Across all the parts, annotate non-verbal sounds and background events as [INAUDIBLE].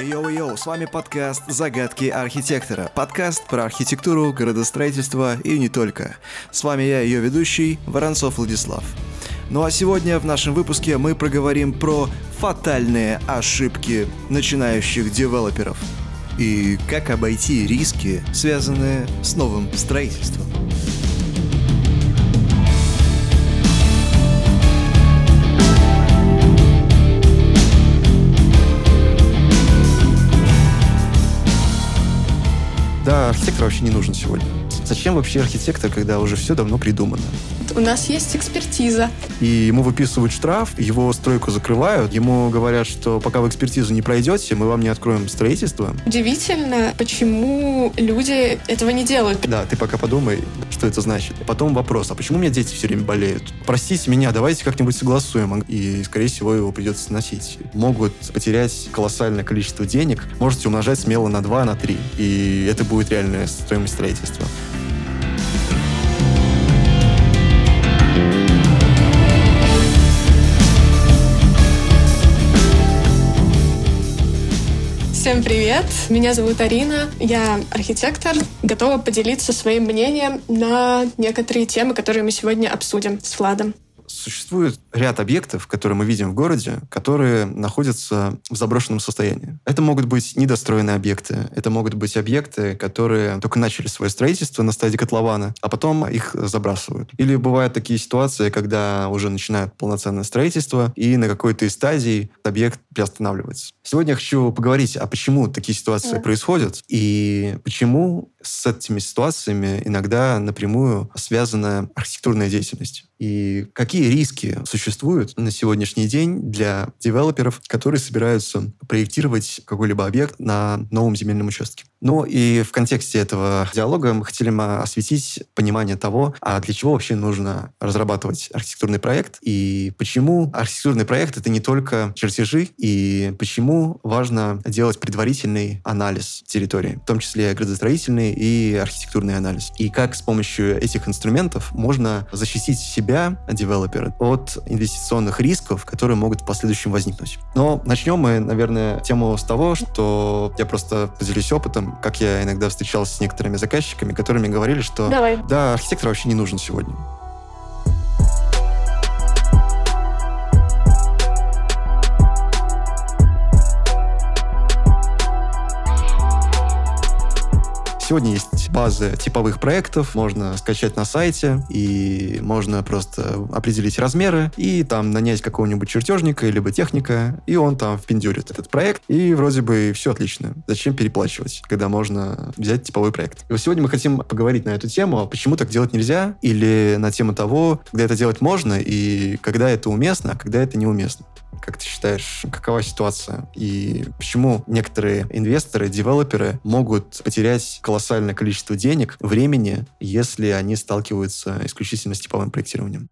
Йоу-йоу, с вами подкаст «Загадки архитектора». Подкаст про архитектуру, градостроительство и не только. С вами я, ее ведущий, Воронцов Владислав. Ну а сегодня в нашем выпуске мы проговорим про фатальные ошибки начинающих девелоперов и как обойти риски, связанные с новым строительством. Да, архитектор вообще не нужен сегодня. Зачем вообще архитектор, когда уже все давно придумано? У нас есть экспертиза. И ему выписывают штраф, его стройку закрывают, ему говорят, что пока вы экспертизу не пройдете, мы вам не откроем строительство. Удивительно, почему люди этого не делают. Да, ты пока подумай, что это значит. Потом вопрос, а почему у меня дети все время болеют? Простите меня, давайте как-нибудь согласуем. И, скорее всего, его придется сносить. Могут потерять колоссальное количество денег. Можете умножать смело на 2, на 3. И это будет реальная стоимость строительства. Всем привет! Меня зовут Арина, я архитектор, готова поделиться своим мнением на некоторые темы, которые мы сегодня обсудим с Владом. Существует ряд объектов, которые мы видим в городе, которые находятся в заброшенном состоянии. Это могут быть недостроенные объекты, это могут быть объекты, которые только начали свое строительство на стадии котлована, а потом их забрасывают. Или бывают такие ситуации, когда уже начинают полноценное строительство, и на какой-то стадии объект приостанавливается. Сегодня я хочу поговорить, а почему такие ситуации да. происходят, и почему с этими ситуациями иногда напрямую связана архитектурная деятельность. И какие риски существуют на сегодняшний день для девелоперов, которые собираются проектировать какой-либо объект на новом земельном участке. Ну и в контексте этого диалога мы хотели бы осветить понимание того, а для чего вообще нужно разрабатывать архитектурный проект и почему архитектурный проект — это не только чертежи, и почему важно делать предварительный анализ территории, в том числе градостроительный и архитектурный анализ. И как с помощью этих инструментов можно защитить себя, девелопера, от инвестиционных рисков, которые могут в последующем возникнуть. Но начнем мы, наверное, тему с того, что я просто поделюсь опытом, как я иногда встречался с некоторыми заказчиками, которые мне говорили, что Давай. да, архитектор вообще не нужен сегодня. Сегодня есть базы типовых проектов, можно скачать на сайте, и можно просто определить размеры, и там нанять какого-нибудь чертежника, либо техника, и он там впендюрит этот проект, и вроде бы все отлично. Зачем переплачивать, когда можно взять типовой проект? И вот сегодня мы хотим поговорить на эту тему, а почему так делать нельзя, или на тему того, когда это делать можно, и когда это уместно, а когда это неуместно. Как ты считаешь, какова ситуация? И почему некоторые инвесторы, девелоперы могут потерять колоссальное количество денег, времени, если они сталкиваются исключительно с типовым проектированием?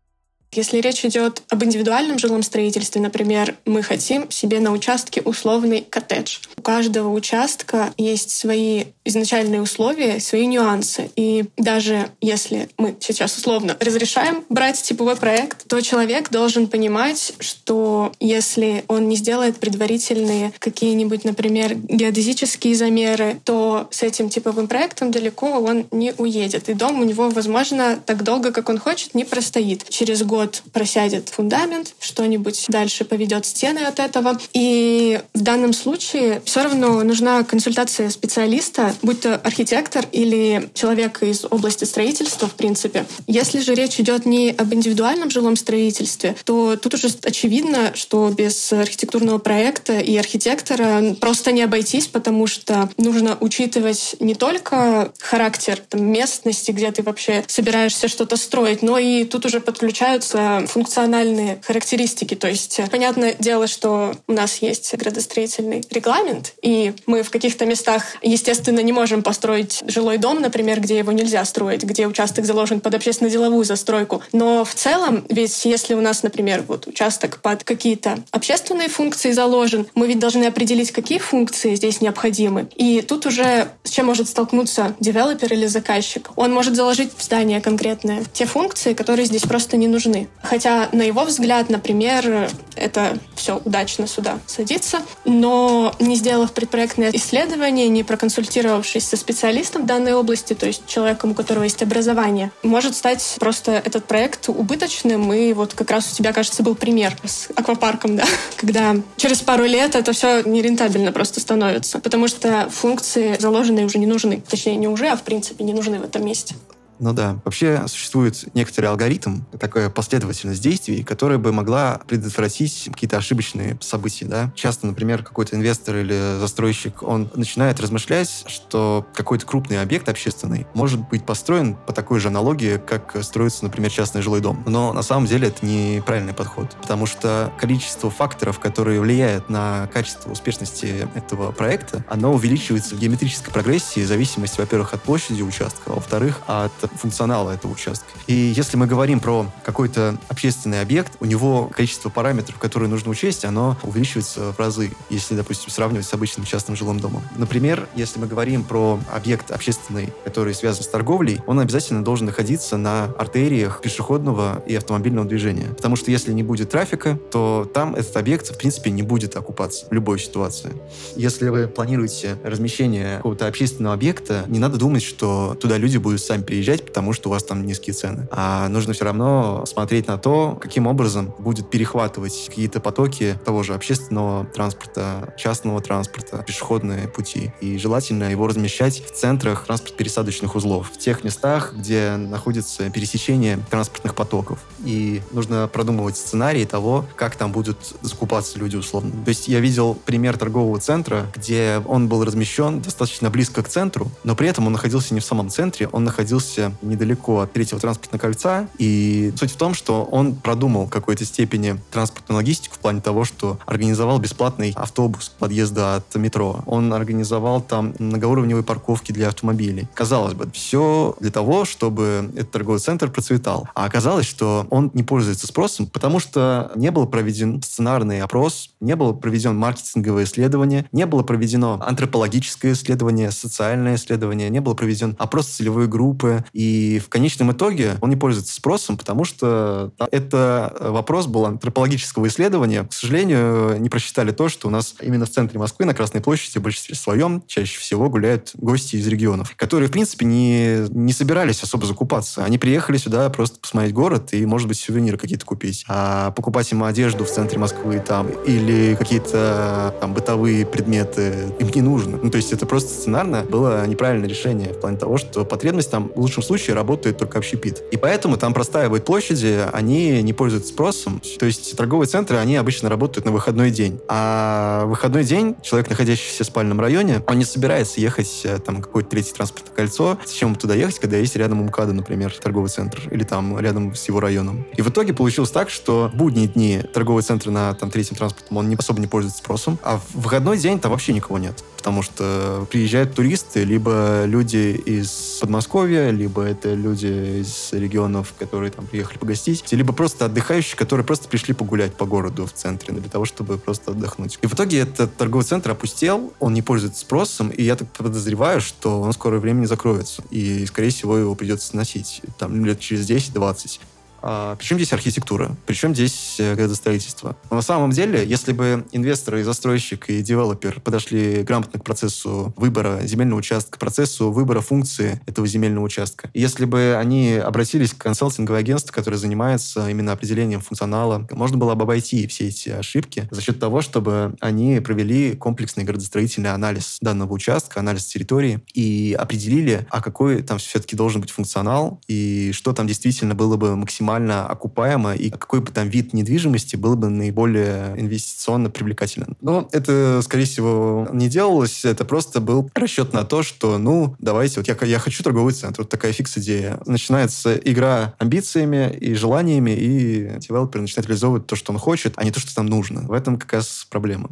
Если речь идет об индивидуальном жилом строительстве, например, мы хотим себе на участке условный коттедж. У каждого участка есть свои изначальные условия, свои нюансы. И даже если мы сейчас условно разрешаем брать типовой проект, то человек должен понимать, что если он не сделает предварительные какие-нибудь, например, геодезические замеры, то с этим типовым проектом далеко он не уедет. И дом у него, возможно, так долго, как он хочет, не простоит. Через год год просядет фундамент, что-нибудь дальше поведет стены от этого. И в данном случае все равно нужна консультация специалиста, будь то архитектор или человек из области строительства, в принципе. Если же речь идет не об индивидуальном жилом строительстве, то тут уже очевидно, что без архитектурного проекта и архитектора просто не обойтись, потому что нужно учитывать не только характер там, местности, где ты вообще собираешься что-то строить, но и тут уже подключаются меняются функциональные характеристики. То есть, понятное дело, что у нас есть градостроительный регламент, и мы в каких-то местах, естественно, не можем построить жилой дом, например, где его нельзя строить, где участок заложен под общественно-деловую застройку. Но в целом, ведь если у нас, например, вот участок под какие-то общественные функции заложен, мы ведь должны определить, какие функции здесь необходимы. И тут уже с чем может столкнуться девелопер или заказчик? Он может заложить в здание конкретное те функции, которые здесь просто не нужны. Нужны. Хотя, на его взгляд, например, это все удачно сюда садится, но не сделав предпроектное исследование, не проконсультировавшись со специалистом в данной области, то есть человеком, у которого есть образование, может стать просто этот проект убыточным. И вот как раз у тебя, кажется, был пример с аквапарком, да, [LAUGHS] когда через пару лет это все нерентабельно просто становится, потому что функции заложенные уже не нужны. Точнее, не уже, а в принципе не нужны в этом месте. Ну да. Вообще существует некоторый алгоритм, такая последовательность действий, которая бы могла предотвратить какие-то ошибочные события. Да? Часто, например, какой-то инвестор или застройщик, он начинает размышлять, что какой-то крупный объект общественный может быть построен по такой же аналогии, как строится, например, частный жилой дом. Но на самом деле это неправильный подход, потому что количество факторов, которые влияют на качество успешности этого проекта, оно увеличивается в геометрической прогрессии в зависимости, во-первых, от площади участка, во-вторых, от функционала этого участка. И если мы говорим про какой-то общественный объект, у него количество параметров, которые нужно учесть, оно увеличивается в разы, если, допустим, сравнивать с обычным частным жилым домом. Например, если мы говорим про объект общественный, который связан с торговлей, он обязательно должен находиться на артериях пешеходного и автомобильного движения. Потому что если не будет трафика, то там этот объект, в принципе, не будет окупаться в любой ситуации. Если вы планируете размещение какого-то общественного объекта, не надо думать, что туда люди будут сами приезжать, приезжать, потому что у вас там низкие цены. А нужно все равно смотреть на то, каким образом будет перехватывать какие-то потоки того же общественного транспорта, частного транспорта, пешеходные пути. И желательно его размещать в центрах транспорт-пересадочных узлов, в тех местах, где находится пересечение транспортных потоков. И нужно продумывать сценарии того, как там будут закупаться люди условно. То есть я видел пример торгового центра, где он был размещен достаточно близко к центру, но при этом он находился не в самом центре, он находился недалеко от третьего транспортного кольца. И суть в том, что он продумал в какой-то степени транспортную логистику в плане того, что организовал бесплатный автобус подъезда от метро. Он организовал там многоуровневые парковки для автомобилей. Казалось бы, все для того, чтобы этот торговый центр процветал. А оказалось, что он не пользуется спросом, потому что не был проведен сценарный опрос, не было проведено маркетинговое исследование, не было проведено антропологическое исследование, социальное исследование, не было проведен опрос целевой группы, и в конечном итоге он не пользуется спросом, потому что это вопрос был антропологического исследования. К сожалению, не просчитали то, что у нас именно в центре Москвы, на Красной площади, в большинстве своем чаще всего гуляют гости из регионов, которые, в принципе, не, не собирались особо закупаться. Они приехали сюда просто посмотреть город и, может быть, сувениры какие-то купить. А покупать им одежду в центре Москвы там или какие-то там бытовые предметы им не нужно. Ну, то есть это просто сценарно было неправильное решение в плане того, что потребность там в лучшем случае работает только общепит. И поэтому там простаивают площади, они не пользуются спросом. То есть торговые центры, они обычно работают на выходной день. А выходной день человек, находящийся в спальном районе, он не собирается ехать э, там какое-то третье транспортное кольцо. Зачем туда ехать, когда есть рядом МКАДа, например, торговый центр, или там рядом с его районом. И в итоге получилось так, что в будние дни торговый центр на там третьем транспортном он не особо не пользуется спросом, а в выходной день там вообще никого нет потому что приезжают туристы, либо люди из Подмосковья, либо это люди из регионов, которые там приехали погостить, либо просто отдыхающие, которые просто пришли погулять по городу в центре для того, чтобы просто отдохнуть. И в итоге этот торговый центр опустел, он не пользуется спросом, и я так подозреваю, что он в скорое время не закроется. И, скорее всего, его придется сносить там лет через 10-20. А, причем здесь архитектура? Причем здесь э, градостроительство? Но на самом деле, если бы инвесторы, и застройщик, и девелопер подошли грамотно к процессу выбора земельного участка, к процессу выбора функции этого земельного участка, если бы они обратились к консалтинговой агентству, которое занимается именно определением функционала, можно было бы обойти все эти ошибки за счет того, чтобы они провели комплексный градостроительный анализ данного участка, анализ территории и определили, а какой там все-таки должен быть функционал и что там действительно было бы максимально максимально окупаемо и какой бы там вид недвижимости был бы наиболее инвестиционно привлекателен. Но это, скорее всего, не делалось. Это просто был расчет на то, что, ну, давайте, вот я, я хочу торговый центр. Вот такая фикс-идея. Начинается игра амбициями и желаниями, и девелопер начинает реализовывать то, что он хочет, а не то, что там нужно. В этом как раз проблема.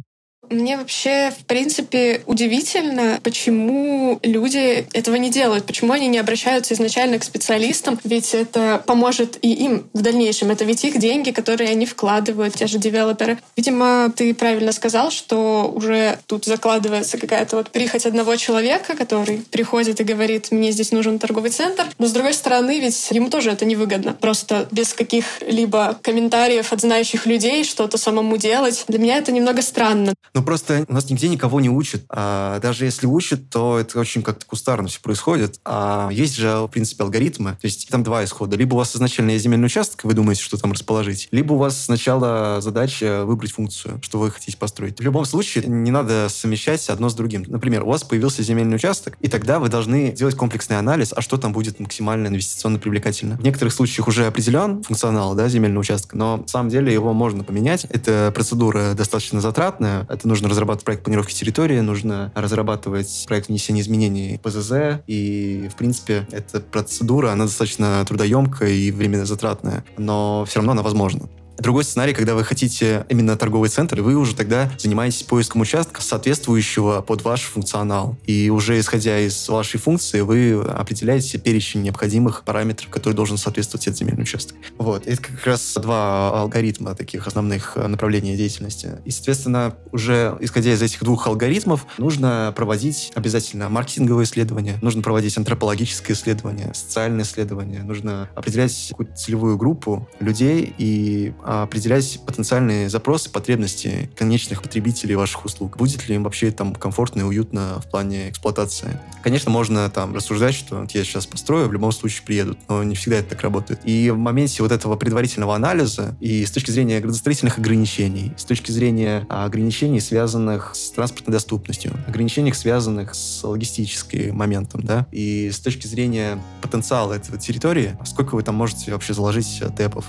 Мне вообще, в принципе, удивительно, почему люди этого не делают, почему они не обращаются изначально к специалистам, ведь это поможет и им в дальнейшем. Это ведь их деньги, которые они вкладывают, те же девелоперы. Видимо, ты правильно сказал, что уже тут закладывается какая-то вот прихоть одного человека, который приходит и говорит, мне здесь нужен торговый центр. Но с другой стороны, ведь ему тоже это невыгодно. Просто без каких-либо комментариев от знающих людей что-то самому делать. Для меня это немного странно. Ну, просто у нас нигде никого не учат. А даже если учат, то это очень как-то кустарно все происходит. А есть же, в принципе, алгоритмы. То есть там два исхода. Либо у вас изначально есть земельный участок, вы думаете, что там расположить, либо у вас сначала задача выбрать функцию, что вы хотите построить. В любом случае, не надо совмещать одно с другим. Например, у вас появился земельный участок, и тогда вы должны делать комплексный анализ, а что там будет максимально инвестиционно привлекательно. В некоторых случаях уже определен функционал да, земельного участка, но на самом деле его можно поменять. Эта процедура достаточно затратная, это нужно разрабатывать проект планировки территории, нужно разрабатывать проект внесения изменений ПЗЗ, и, в принципе, эта процедура, она достаточно трудоемкая и временно затратная, но все равно она возможна. Другой сценарий, когда вы хотите именно торговый центр, вы уже тогда занимаетесь поиском участка, соответствующего под ваш функционал. И уже исходя из вашей функции, вы определяете перечень необходимых параметров, которые должен соответствовать этот земельный участок. Вот. Это как раз два алгоритма таких основных направлений деятельности. И, соответственно, уже исходя из этих двух алгоритмов, нужно проводить обязательно маркетинговые исследования, нужно проводить антропологическое исследование, социальное исследование, нужно определять какую-то целевую группу людей и определять потенциальные запросы, потребности конечных потребителей ваших услуг. Будет ли им вообще там комфортно и уютно в плане эксплуатации? Конечно, можно там рассуждать, что вот я сейчас построю, в любом случае приедут, но не всегда это так работает. И в моменте вот этого предварительного анализа и с точки зрения градостроительных ограничений, с точки зрения ограничений, связанных с транспортной доступностью, ограничений, связанных с логистическим моментом, да, и с точки зрения потенциала этой территории, сколько вы там можете вообще заложить тэпов.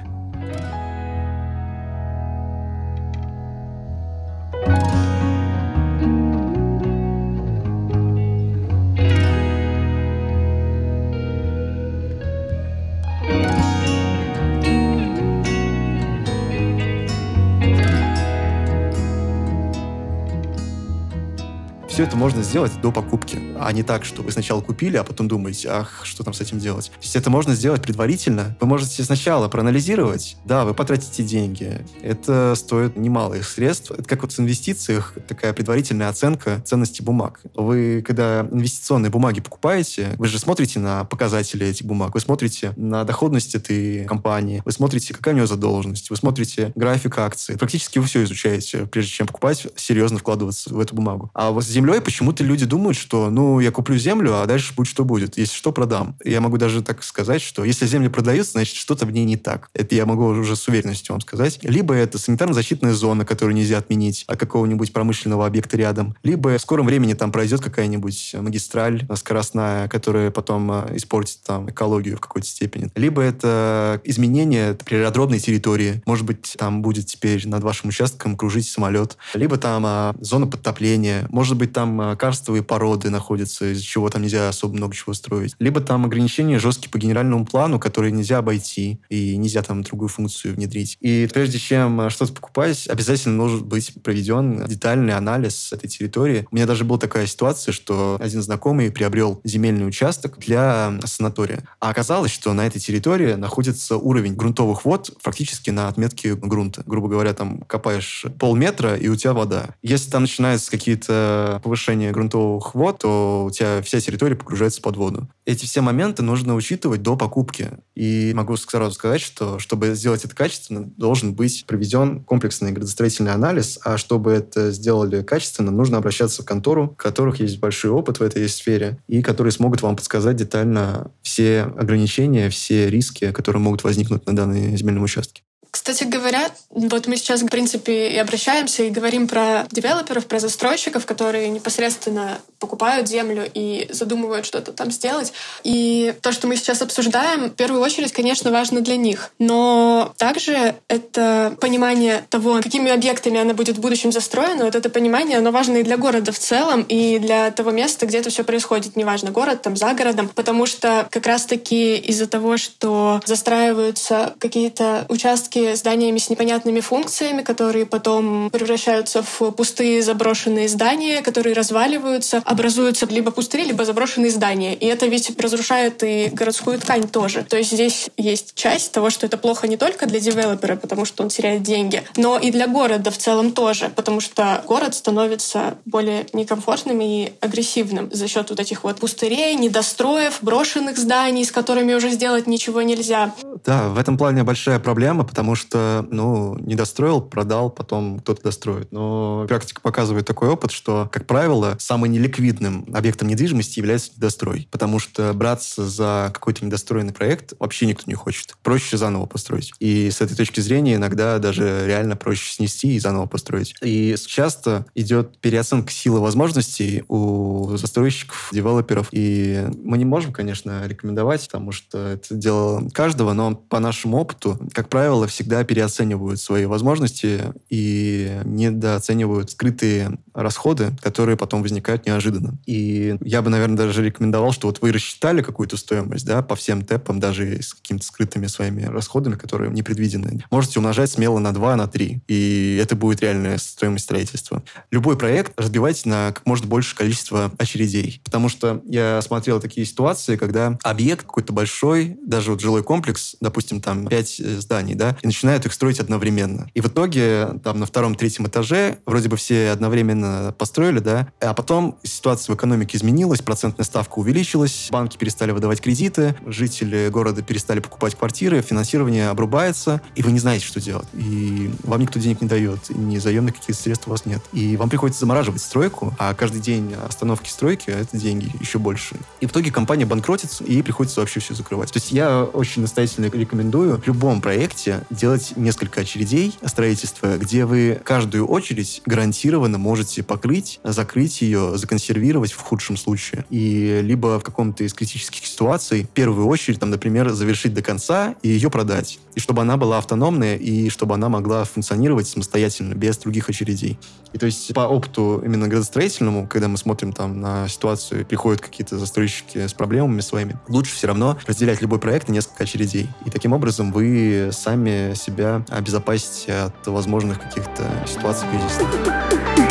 Это можно сделать до покупки, а не так, что вы сначала купили, а потом думаете, ах, что там с этим делать. То есть это можно сделать предварительно. Вы можете сначала проанализировать, да, вы потратите деньги, это стоит немалых средств. Это как вот в инвестициях такая предварительная оценка ценности бумаг. Вы, когда инвестиционные бумаги покупаете, вы же смотрите на показатели этих бумаг, вы смотрите на доходность этой компании, вы смотрите, какая у нее задолженность, вы смотрите график акций. Практически вы все изучаете, прежде чем покупать, серьезно вкладываться в эту бумагу. А вот с землей почему-то люди думают, что, ну, я куплю землю, а дальше будет что будет. Если что, продам. Я могу даже так сказать, что если земля продается, значит, что-то в ней не так. Это я могу уже с уверенностью вам сказать. Либо это санитарно-защитная зона, которую нельзя отменить, а какого-нибудь промышленного объекта рядом. Либо в скором времени там пройдет какая-нибудь магистраль скоростная, которая потом э, испортит там экологию в какой-то степени. Либо это изменение природной территории. Может быть, там будет теперь над вашим участком кружить самолет. Либо там а, зона подтопления. Может быть, там а, карстовые породы находятся, из-за чего там нельзя особо много чего строить. Либо там ограничения жесткие по генеральному плану, которые нельзя обойти, и нельзя там другую функцию внедрить. И прежде чем а, что-то покупать, обязательно должен быть проведен детальный анализ этой территории. У меня даже была такая ситуация, что один знакомый приобрел земельный участок для санатория. А оказалось, что на этой территории находится уровень грунтовых вод фактически на отметке грунта. Грубо говоря, там копаешь полметра, и у тебя вода. Если там начинаются какие-то повышения повышения грунтовых вод, то у тебя вся территория погружается под воду. Эти все моменты нужно учитывать до покупки. И могу сразу сказать, что чтобы сделать это качественно, должен быть проведен комплексный градостроительный анализ, а чтобы это сделали качественно, нужно обращаться в контору, у которых есть большой опыт в этой сфере, и которые смогут вам подсказать детально все ограничения, все риски, которые могут возникнуть на данной земельном участке. Кстати говоря, вот мы сейчас, в принципе, и обращаемся и говорим про девелоперов, про застройщиков, которые непосредственно покупают землю и задумывают что-то там сделать. И то, что мы сейчас обсуждаем, в первую очередь, конечно, важно для них. Но также это понимание того, какими объектами она будет в будущем застроена, вот это понимание, оно важно и для города в целом, и для того места, где это все происходит. Неважно, город там за городом, потому что как раз-таки из-за того, что застраиваются какие-то участки зданиями с непонятными функциями, которые потом превращаются в пустые заброшенные здания, которые разваливаются, образуются либо пустыри, либо заброшенные здания. И это ведь разрушает и городскую ткань тоже. То есть здесь есть часть того, что это плохо не только для девелопера, потому что он теряет деньги, но и для города в целом тоже, потому что город становится более некомфортным и агрессивным за счет вот этих вот пустырей, недостроев, брошенных зданий, с которыми уже сделать ничего нельзя. Да, в этом плане большая проблема, потому что, ну, не достроил, продал, потом кто-то достроит. Но практика показывает такой опыт, что, как правило, самым неликвидным объектом недвижимости является недострой, потому что браться за какой-то недостроенный проект вообще никто не хочет. Проще заново построить. И с этой точки зрения иногда даже реально проще снести и заново построить. И часто идет переоценка силы возможностей у застройщиков, девелоперов. И мы не можем, конечно, рекомендовать, потому что это дело каждого, но по нашему опыту, как правило, всегда переоценивают свои возможности и недооценивают скрытые расходы, которые потом возникают неожиданно. И я бы, наверное, даже рекомендовал, что вот вы рассчитали какую-то стоимость, да, по всем тэпам, даже с какими-то скрытыми своими расходами, которые непредвидены. Можете умножать смело на 2, на 3, и это будет реальная стоимость строительства. Любой проект разбивайте на как можно больше количество очередей, потому что я смотрел такие ситуации, когда объект какой-то большой, даже вот жилой комплекс, допустим, там 5 э, зданий, да, и начинают их строить одновременно. И в итоге там на втором-третьем этаже вроде бы все одновременно построили, да, а потом ситуация в экономике изменилась, процентная ставка увеличилась, банки перестали выдавать кредиты, жители города перестали покупать квартиры, финансирование обрубается, и вы не знаете, что делать. И вам никто денег не дает, ни заемных каких-то средств у вас нет. И вам приходится замораживать стройку, а каждый день остановки стройки — это деньги еще больше. И в итоге компания банкротится, и приходится вообще все закрывать. То есть я очень настоятельно рекомендую в любом проекте делать несколько очередей строительства, где вы каждую очередь гарантированно можете покрыть, закрыть ее, законсервировать в худшем случае. И либо в каком-то из критических ситуаций в первую очередь, там, например, завершить до конца и ее продать. И чтобы она была автономная, и чтобы она могла функционировать самостоятельно, без других очередей. И то есть по опыту именно градостроительному, когда мы смотрим там на ситуацию, приходят какие-то застройщики с проблемами своими, лучше все равно разделять любой проект на несколько очередей. И таким образом вы сами себя обезопасите от возможных каких-то ситуаций кризисных.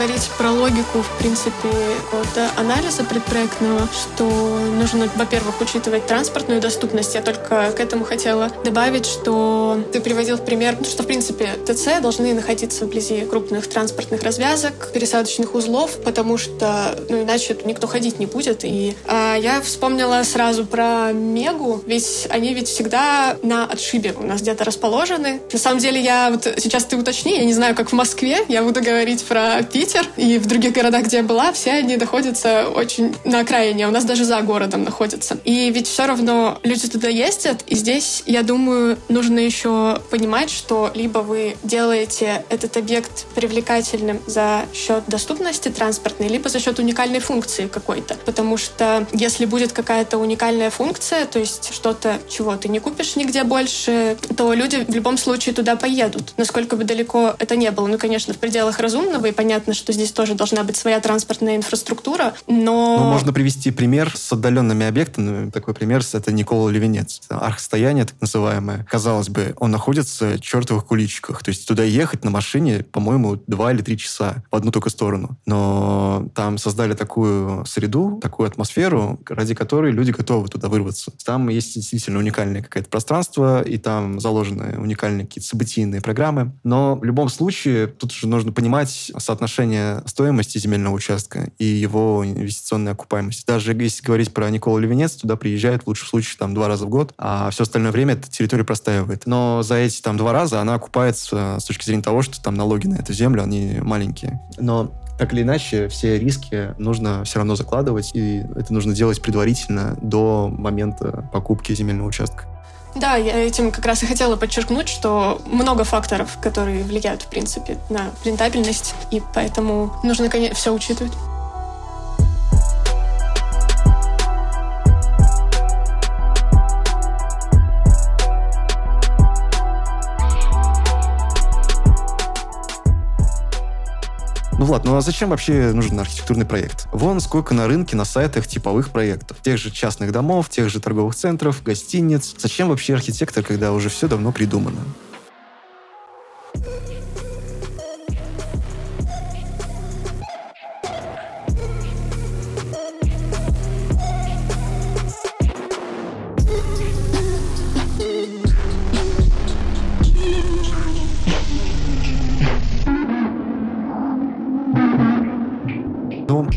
Говорить про логику, в принципе, вот анализа предпроектного, что нужно, во-первых, учитывать транспортную доступность. Я только к этому хотела добавить, что ты приводил в пример, что, в принципе, ТЦ должны находиться вблизи крупных транспортных развязок, пересадочных узлов, потому что, ну, иначе никто ходить не будет. И а, я вспомнила сразу про Мегу, ведь они ведь всегда на отшибе у нас где-то расположены. На самом деле, я вот сейчас ты уточни, я не знаю, как в Москве, я буду говорить про Питер и в других городах, где я была, все они находятся очень на окраине, у нас даже за городом находятся. И ведь все равно люди туда ездят, и здесь, я думаю, нужно еще понимать, что либо вы делаете этот объект привлекательным за счет доступности транспортной, либо за счет уникальной функции какой-то. Потому что если будет какая-то уникальная функция, то есть что-то, чего ты не купишь нигде больше, то люди в любом случае туда поедут. Насколько бы далеко это не было. Ну, конечно, в пределах разумного, и понятно, что здесь тоже должна быть своя транспортная инфраструктура, но... Ну, можно привести пример с отдаленными объектами. Такой пример — это Никола Левенец. Архстояние, так называемое. Казалось бы, он находится в чертовых куличиках. То есть туда ехать на машине, по-моему, два или три часа в одну только сторону. Но там создали такую среду, такую атмосферу, ради которой люди готовы туда вырваться. Там есть действительно уникальное какое-то пространство, и там заложены уникальные какие-то событийные программы. Но в любом случае, тут же нужно понимать соотношение стоимости земельного участка и его инвестиционной окупаемости. Даже если говорить про Никола Левенец, туда приезжает в лучшем случае там два раза в год, а все остальное время эта территория простаивает. Но за эти там два раза она окупается с точки зрения того, что там налоги на эту землю, они маленькие. Но так или иначе, все риски нужно все равно закладывать, и это нужно делать предварительно до момента покупки земельного участка. Да, я этим как раз и хотела подчеркнуть, что много факторов, которые влияют, в принципе, на рентабельность, и поэтому нужно, конечно, все учитывать. Влад, ну а зачем вообще нужен архитектурный проект? Вон сколько на рынке, на сайтах типовых проектов. Тех же частных домов, тех же торговых центров, гостиниц. Зачем вообще архитектор, когда уже все давно придумано?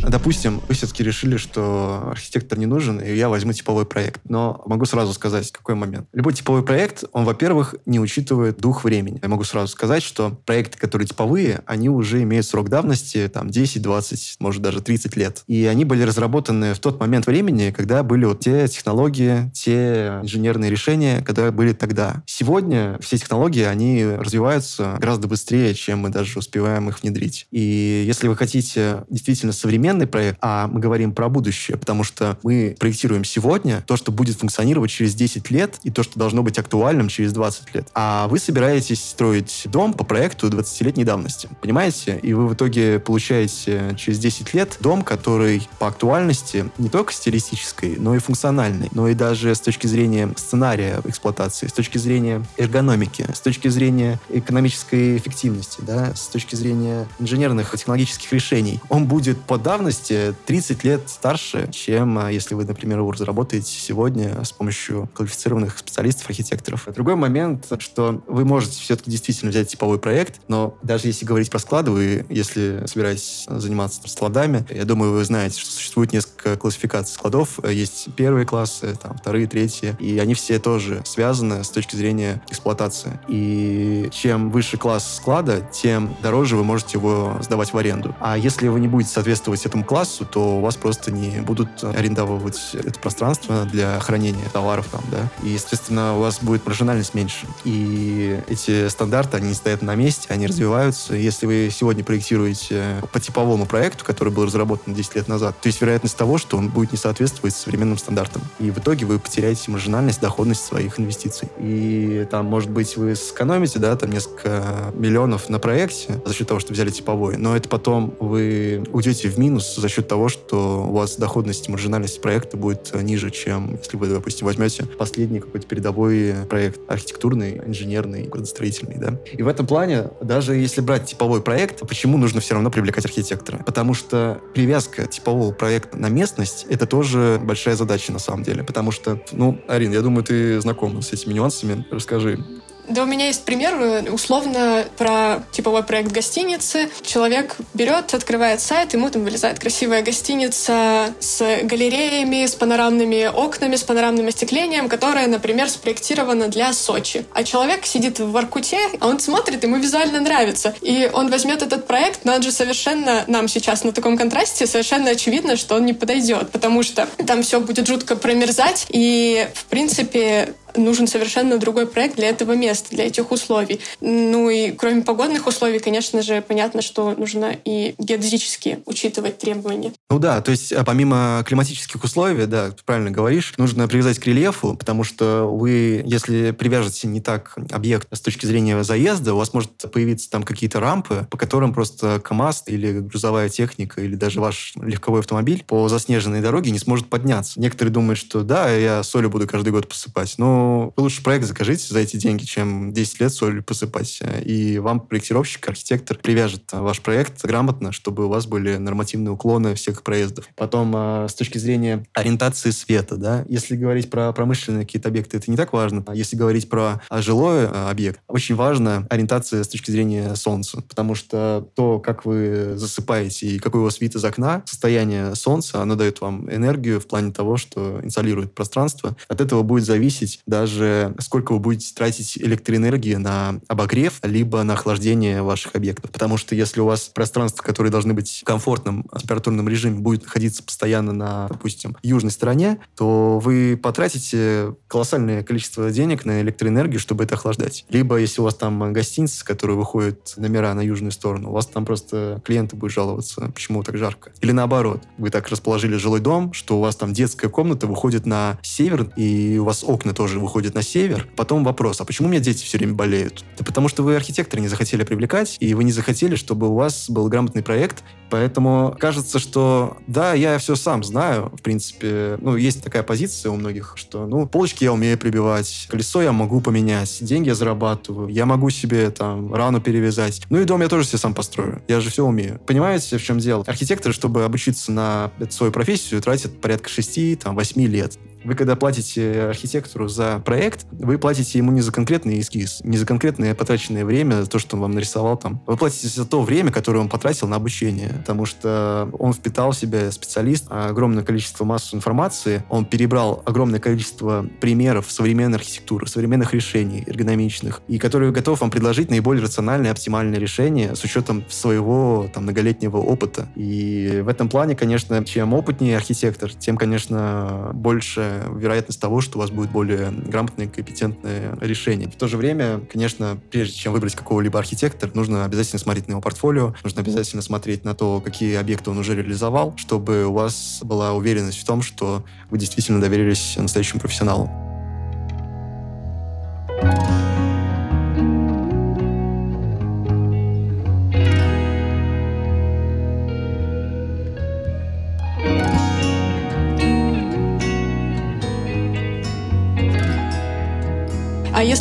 Допустим, вы все-таки решили, что архитектор не нужен, и я возьму типовой проект. Но могу сразу сказать, какой момент. Любой типовой проект, он, во-первых, не учитывает дух времени. Я могу сразу сказать, что проекты, которые типовые, они уже имеют срок давности там 10, 20, может даже 30 лет. И они были разработаны в тот момент времени, когда были вот те технологии, те инженерные решения, которые были тогда. Сегодня все технологии, они развиваются гораздо быстрее, чем мы даже успеваем их внедрить. И если вы хотите действительно современный современный проект, а мы говорим про будущее, потому что мы проектируем сегодня то, что будет функционировать через 10 лет, и то, что должно быть актуальным через 20 лет. А вы собираетесь строить дом по проекту 20-летней давности. Понимаете? И вы в итоге получаете через 10 лет дом, который по актуальности не только стилистической, но и функциональной, но и даже с точки зрения сценария эксплуатации, с точки зрения эргономики, с точки зрения экономической эффективности, да, с точки зрения инженерных технологических решений. Он будет по давности возрасте 30 лет старше, чем а, если вы, например, его разработаете сегодня с помощью квалифицированных специалистов, архитекторов. Другой момент, что вы можете все-таки действительно взять типовой проект, но даже если говорить про склады, вы, если собираетесь заниматься складами, я думаю, вы знаете, что существует несколько классификаций складов. Есть первые классы, там, вторые, третьи, и они все тоже связаны с точки зрения эксплуатации. И чем выше класс склада, тем дороже вы можете его сдавать в аренду. А если вы не будете соответствовать этому классу, то у вас просто не будут арендовать это пространство для хранения товаров там, да. И, естественно, у вас будет маржинальность меньше. И эти стандарты, они стоят на месте, они развиваются. Если вы сегодня проектируете по типовому проекту, который был разработан 10 лет назад, то есть вероятность того, что он будет не соответствовать современным стандартам. И в итоге вы потеряете маржинальность, доходность своих инвестиций. И там, может быть, вы сэкономите, да, там несколько миллионов на проекте за счет того, что взяли типовой, но это потом вы уйдете в минус за счет того, что у вас доходность маржинальность проекта будет э, ниже, чем если вы, допустим, возьмете последний какой-то передовой проект архитектурный, инженерный, градостроительный, да. И в этом плане, даже если брать типовой проект, почему нужно все равно привлекать архитектора? Потому что привязка типового проекта на местность — это тоже большая задача на самом деле. Потому что, ну, Арин, я думаю, ты знакома с этими нюансами. Расскажи, да, у меня есть пример, э, условно, про типовой проект гостиницы. Человек берет, открывает сайт, ему там вылезает красивая гостиница с галереями, с панорамными окнами, с панорамным остеклением, которая, например, спроектирована для Сочи. А человек сидит в Воркуте, а он смотрит, ему визуально нравится. И он возьмет этот проект, но он же совершенно, нам сейчас на таком контрасте, совершенно очевидно, что он не подойдет, потому что там все будет жутко промерзать, и, в принципе, нужен совершенно другой проект для этого места, для этих условий. Ну и кроме погодных условий, конечно же, понятно, что нужно и геодезически учитывать требования. Ну да, то есть а помимо климатических условий, да, ты правильно говоришь, нужно привязать к рельефу, потому что вы, если привяжете не так объект с точки зрения заезда, у вас может появиться там какие-то рампы, по которым просто КАМАЗ или грузовая техника или даже ваш легковой автомобиль по заснеженной дороге не сможет подняться. Некоторые думают, что да, я солью буду каждый год посыпать, но вы лучше проект закажите за эти деньги, чем 10 лет солью посыпать. И вам проектировщик, архитектор привяжет ваш проект грамотно, чтобы у вас были нормативные уклоны всех проездов. Потом, а, с точки зрения ориентации света, да, если говорить про промышленные какие-то объекты, это не так важно. А если говорить про жилой объект, очень важна ориентация с точки зрения солнца, потому что то, как вы засыпаете и какой у вас вид из окна, состояние солнца, оно дает вам энергию в плане того, что инсолирует пространство. От этого будет зависеть даже сколько вы будете тратить электроэнергии на обогрев, либо на охлаждение ваших объектов. Потому что если у вас пространство, которое должны быть в комфортном температурном режиме, будет находиться постоянно на, допустим, южной стороне, то вы потратите колоссальное количество денег на электроэнергию, чтобы это охлаждать. Либо если у вас там гостиница, которая выходит номера на южную сторону, у вас там просто клиенты будут жаловаться, почему так жарко. Или наоборот, вы так расположили жилой дом, что у вас там детская комната выходит на север, и у вас окна тоже выходит на север. Потом вопрос, а почему у меня дети все время болеют? Да потому что вы архитекторы не захотели привлекать, и вы не захотели, чтобы у вас был грамотный проект, Поэтому кажется, что да, я все сам знаю. В принципе, ну, есть такая позиция у многих, что, ну, полочки я умею прибивать, колесо я могу поменять, деньги я зарабатываю, я могу себе там рану перевязать. Ну и дом я тоже себе сам построю. Я же все умею. Понимаете, в чем дело? Архитекторы, чтобы обучиться на свою профессию, тратят порядка 6-8 лет. Вы когда платите архитектору за проект, вы платите ему не за конкретный эскиз, не за конкретное потраченное время, то, что он вам нарисовал там. Вы платите за то время, которое он потратил на обучение, потому что он впитал в себя специалист, огромное количество массу информации, он перебрал огромное количество примеров современной архитектуры, современных решений эргономичных, и который готов вам предложить наиболее рациональное, оптимальное решение с учетом своего там, многолетнего опыта. И в этом плане, конечно, чем опытнее архитектор, тем, конечно, больше вероятность того, что у вас будет более грамотное компетентное решение. В то же время, конечно, прежде чем выбрать какого-либо архитектора, нужно обязательно смотреть на его портфолио, нужно обязательно смотреть на то, какие объекты он уже реализовал, чтобы у вас была уверенность в том, что вы действительно доверились настоящему профессионалу.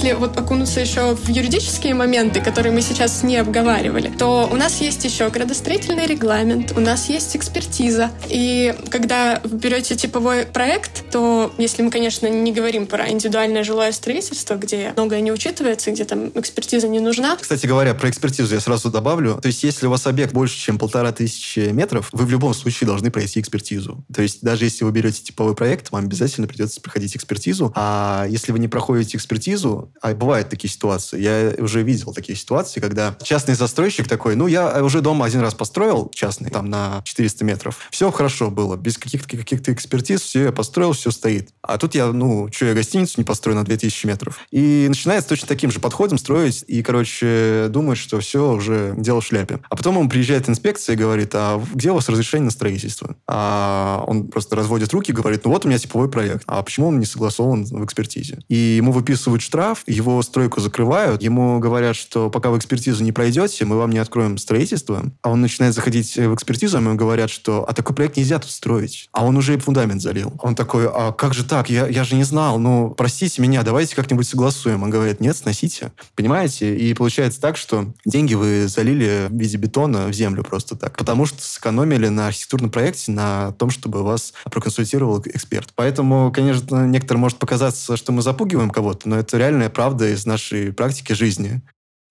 Если вот окунуться еще в юридические моменты, которые мы сейчас не обговаривали, то у нас есть еще градостроительный регламент, у нас есть экспертиза. И когда вы берете типовой проект, то если мы, конечно, не говорим про индивидуальное жилое строительство, где многое не учитывается, где там экспертиза не нужна. Кстати говоря, про экспертизу я сразу добавлю. То есть если у вас объект больше, чем полтора тысячи метров, вы в любом случае должны пройти экспертизу. То есть даже если вы берете типовой проект, вам обязательно придется проходить экспертизу. А если вы не проходите экспертизу, а бывают такие ситуации, я уже видел такие ситуации, когда частный застройщик такой, ну, я уже дом один раз построил, частный, там, на 400 метров, все хорошо было, без каких-то каких экспертиз, все я построил, все стоит. А тут я, ну, что, я гостиницу не построю на 2000 метров. И начинает с точно таким же подходом строить, и, короче, думает, что все, уже дело в шляпе. А потом ему приезжает инспекция и говорит, а где у вас разрешение на строительство? А он просто разводит руки и говорит, ну, вот у меня типовой проект. А почему он не согласован в экспертизе? И ему выписывают штраф, его стройку закрывают, ему говорят, что пока вы экспертизу не пройдете, мы вам не откроем строительство. А он начинает заходить в экспертизу, а ему говорят, что а такой проект нельзя тут строить. А он уже и фундамент залил. Он такой, а как же так? Я, я же не знал. Ну, простите меня, давайте как-нибудь согласуем. Он говорит, нет, сносите. Понимаете? И получается так, что деньги вы залили в виде бетона в землю просто так. Потому что сэкономили на архитектурном проекте, на том, чтобы вас проконсультировал эксперт. Поэтому, конечно, некоторым может показаться, что мы запугиваем кого-то, но это реальная правда из нашей практики жизни.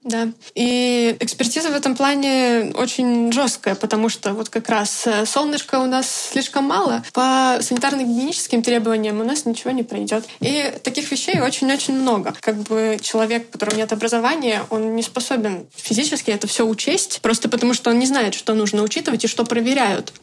Да. И экспертиза в этом плане очень жесткая, потому что вот как раз э, солнышка у нас слишком мало. По санитарно-гигиеническим требованиям у нас ничего не пройдет. И таких вещей очень-очень много. Как бы человек, у которого нет образования, он не способен физически это все учесть, просто потому что он не знает, что нужно учитывать и что проверяют.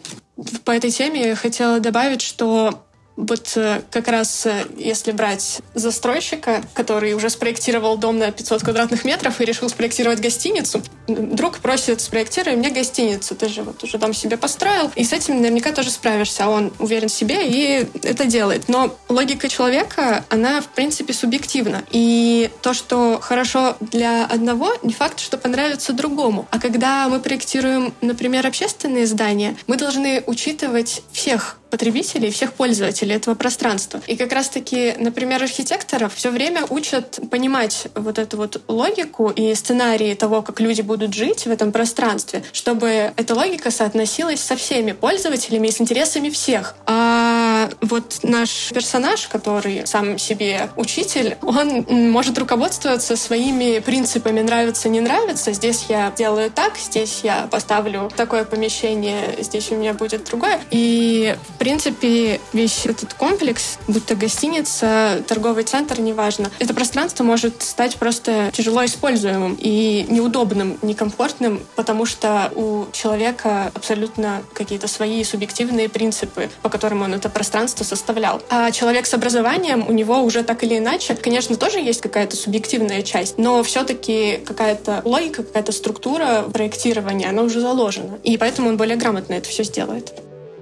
По этой теме я хотела добавить, что вот э, как раз э, если брать застройщика, который уже спроектировал дом на 500 квадратных метров и решил спроектировать гостиницу, друг просит спроектируй мне гостиницу, ты же вот уже дом себе построил, и с этим наверняка тоже справишься, он уверен в себе и это делает. Но логика человека, она в принципе субъективна. И то, что хорошо для одного, не факт, что понравится другому. А когда мы проектируем, например, общественные здания, мы должны учитывать всех потребителей, всех пользователей этого пространства. И как раз-таки, например, архитекторов все время учат понимать вот эту вот логику и сценарии того, как люди будут жить в этом пространстве, чтобы эта логика соотносилась со всеми пользователями и с интересами всех. А вот наш персонаж, который сам себе учитель, он может руководствоваться своими принципами нравится, не нравится. Здесь я делаю так, здесь я поставлю такое помещение, здесь у меня будет другое. И в принципе, весь этот комплекс, будь то гостиница, торговый центр, неважно, это пространство может стать просто тяжело используемым и неудобным, некомфортным, потому что у человека абсолютно какие-то свои субъективные принципы, по которым он это пространство составлял. А человек с образованием, у него уже так или иначе, конечно, тоже есть какая-то субъективная часть, но все-таки какая-то логика, какая-то структура проектирования, она уже заложена. И поэтому он более грамотно это все сделает.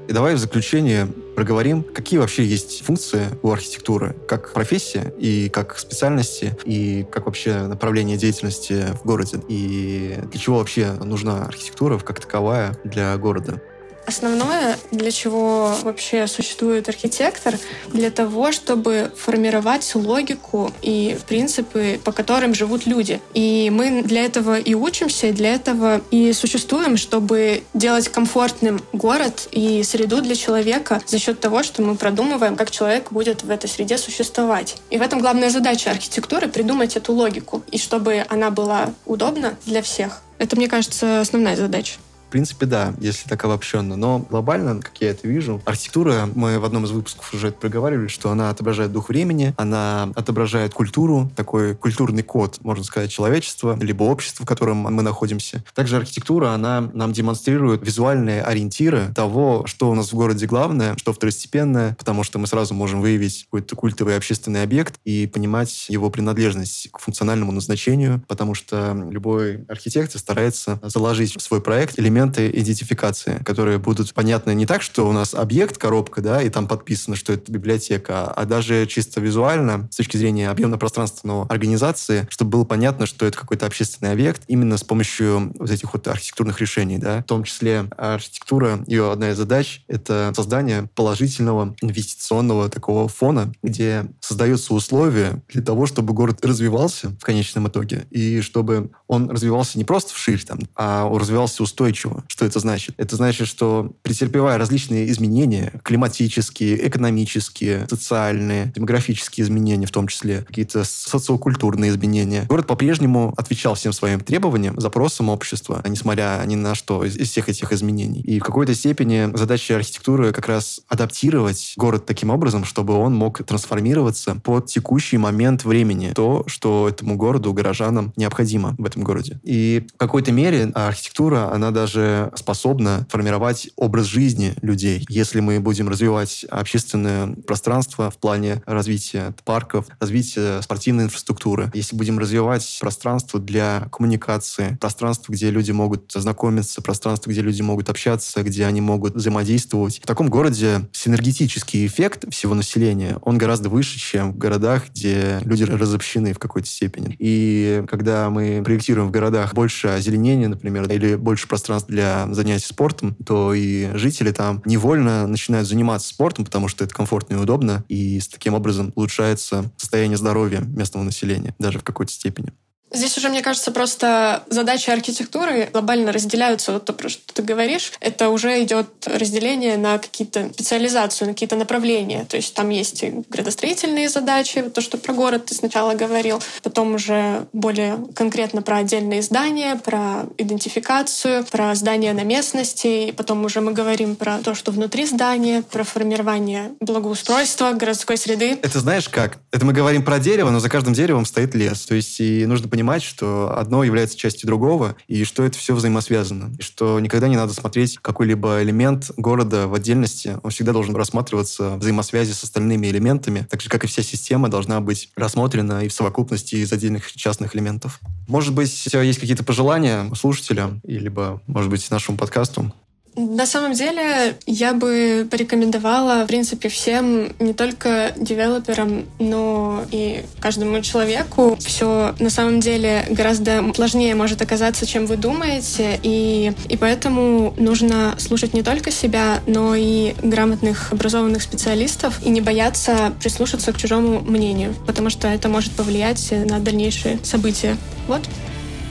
И давай в заключение проговорим, какие вообще есть функции у архитектуры, как профессия и как специальности, и как вообще направление деятельности в городе, и для чего вообще нужна архитектура как таковая для города. Основное, для чего вообще существует архитектор, для того, чтобы формировать логику и принципы, по которым живут люди. И мы для этого и учимся, и для этого и существуем, чтобы делать комфортным город и среду для человека за счет того, что мы продумываем, как человек будет в этой среде существовать. И в этом главная задача архитектуры — придумать эту логику, и чтобы она была удобна для всех. Это, мне кажется, основная задача. Принципе, да, если так обобщенно. Но глобально, как я это вижу, архитектура, мы в одном из выпусков уже это проговаривали, что она отображает дух времени, она отображает культуру, такой культурный код, можно сказать, человечества, либо общества, в котором мы находимся. Также архитектура, она нам демонстрирует визуальные ориентиры того, что у нас в городе главное, что второстепенное, потому что мы сразу можем выявить какой-то культовый общественный объект и понимать его принадлежность к функциональному назначению, потому что любой архитектор старается заложить в свой проект элемент элементы идентификации, которые будут понятны не так, что у нас объект, коробка, да, и там подписано, что это библиотека, а даже чисто визуально, с точки зрения объемно-пространственного организации, чтобы было понятно, что это какой-то общественный объект именно с помощью вот этих вот архитектурных решений, да. В том числе архитектура, ее одна из задач — это создание положительного инвестиционного такого фона, где создаются условия для того, чтобы город развивался в конечном итоге, и чтобы он развивался не просто вширь, там, а развивался устойчиво. Что это значит? Это значит, что претерпевая различные изменения, климатические, экономические, социальные, демографические изменения в том числе, какие-то социокультурные изменения, город по-прежнему отвечал всем своим требованиям, запросам общества, несмотря ни на что из, из всех этих изменений. И в какой-то степени задача архитектуры как раз адаптировать город таким образом, чтобы он мог трансформироваться под текущий момент времени, то, что этому городу, горожанам необходимо в этом городе. И в какой-то мере архитектура, она даже способна формировать образ жизни людей. Если мы будем развивать общественное пространство в плане развития парков, развития спортивной инфраструктуры, если будем развивать пространство для коммуникации, пространство, где люди могут знакомиться, пространство, где люди могут общаться, где они могут взаимодействовать. В таком городе синергетический эффект всего населения, он гораздо выше, чем в городах, где люди разобщены в какой-то степени. И когда мы проектируем в городах больше озеленения, например, или больше пространства для занятий спортом, то и жители там невольно начинают заниматься спортом, потому что это комфортно и удобно, и с таким образом улучшается состояние здоровья местного населения, даже в какой-то степени. Здесь уже, мне кажется, просто задачи архитектуры глобально разделяются. Вот то, про что ты говоришь, это уже идет разделение на какие-то специализацию, на какие-то направления. То есть там есть и градостроительные задачи, то, что про город ты сначала говорил, потом уже более конкретно про отдельные здания, про идентификацию, про здания на местности, и потом уже мы говорим про то, что внутри здания, про формирование благоустройства городской среды. Это знаешь как? Это мы говорим про дерево, но за каждым деревом стоит лес. То есть и нужно понимать, что одно является частью другого, и что это все взаимосвязано. И что никогда не надо смотреть какой-либо элемент города в отдельности. Он всегда должен рассматриваться в взаимосвязи с остальными элементами, так же, как и вся система должна быть рассмотрена и в совокупности из отдельных частных элементов. Может быть, у тебя есть какие-то пожелания слушателям, либо, может быть, нашему подкасту? На самом деле, я бы порекомендовала, в принципе, всем, не только девелоперам, но и каждому человеку. Все на самом деле гораздо сложнее может оказаться, чем вы думаете, и, и поэтому нужно слушать не только себя, но и грамотных, образованных специалистов, и не бояться прислушаться к чужому мнению, потому что это может повлиять на дальнейшие события. Вот.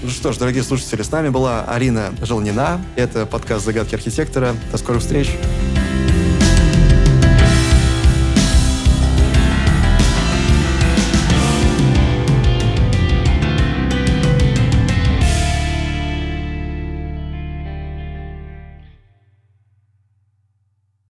Ну что ж, дорогие слушатели, с нами была Арина Желнина. Это подкаст «Загадки архитектора». До скорых встреч!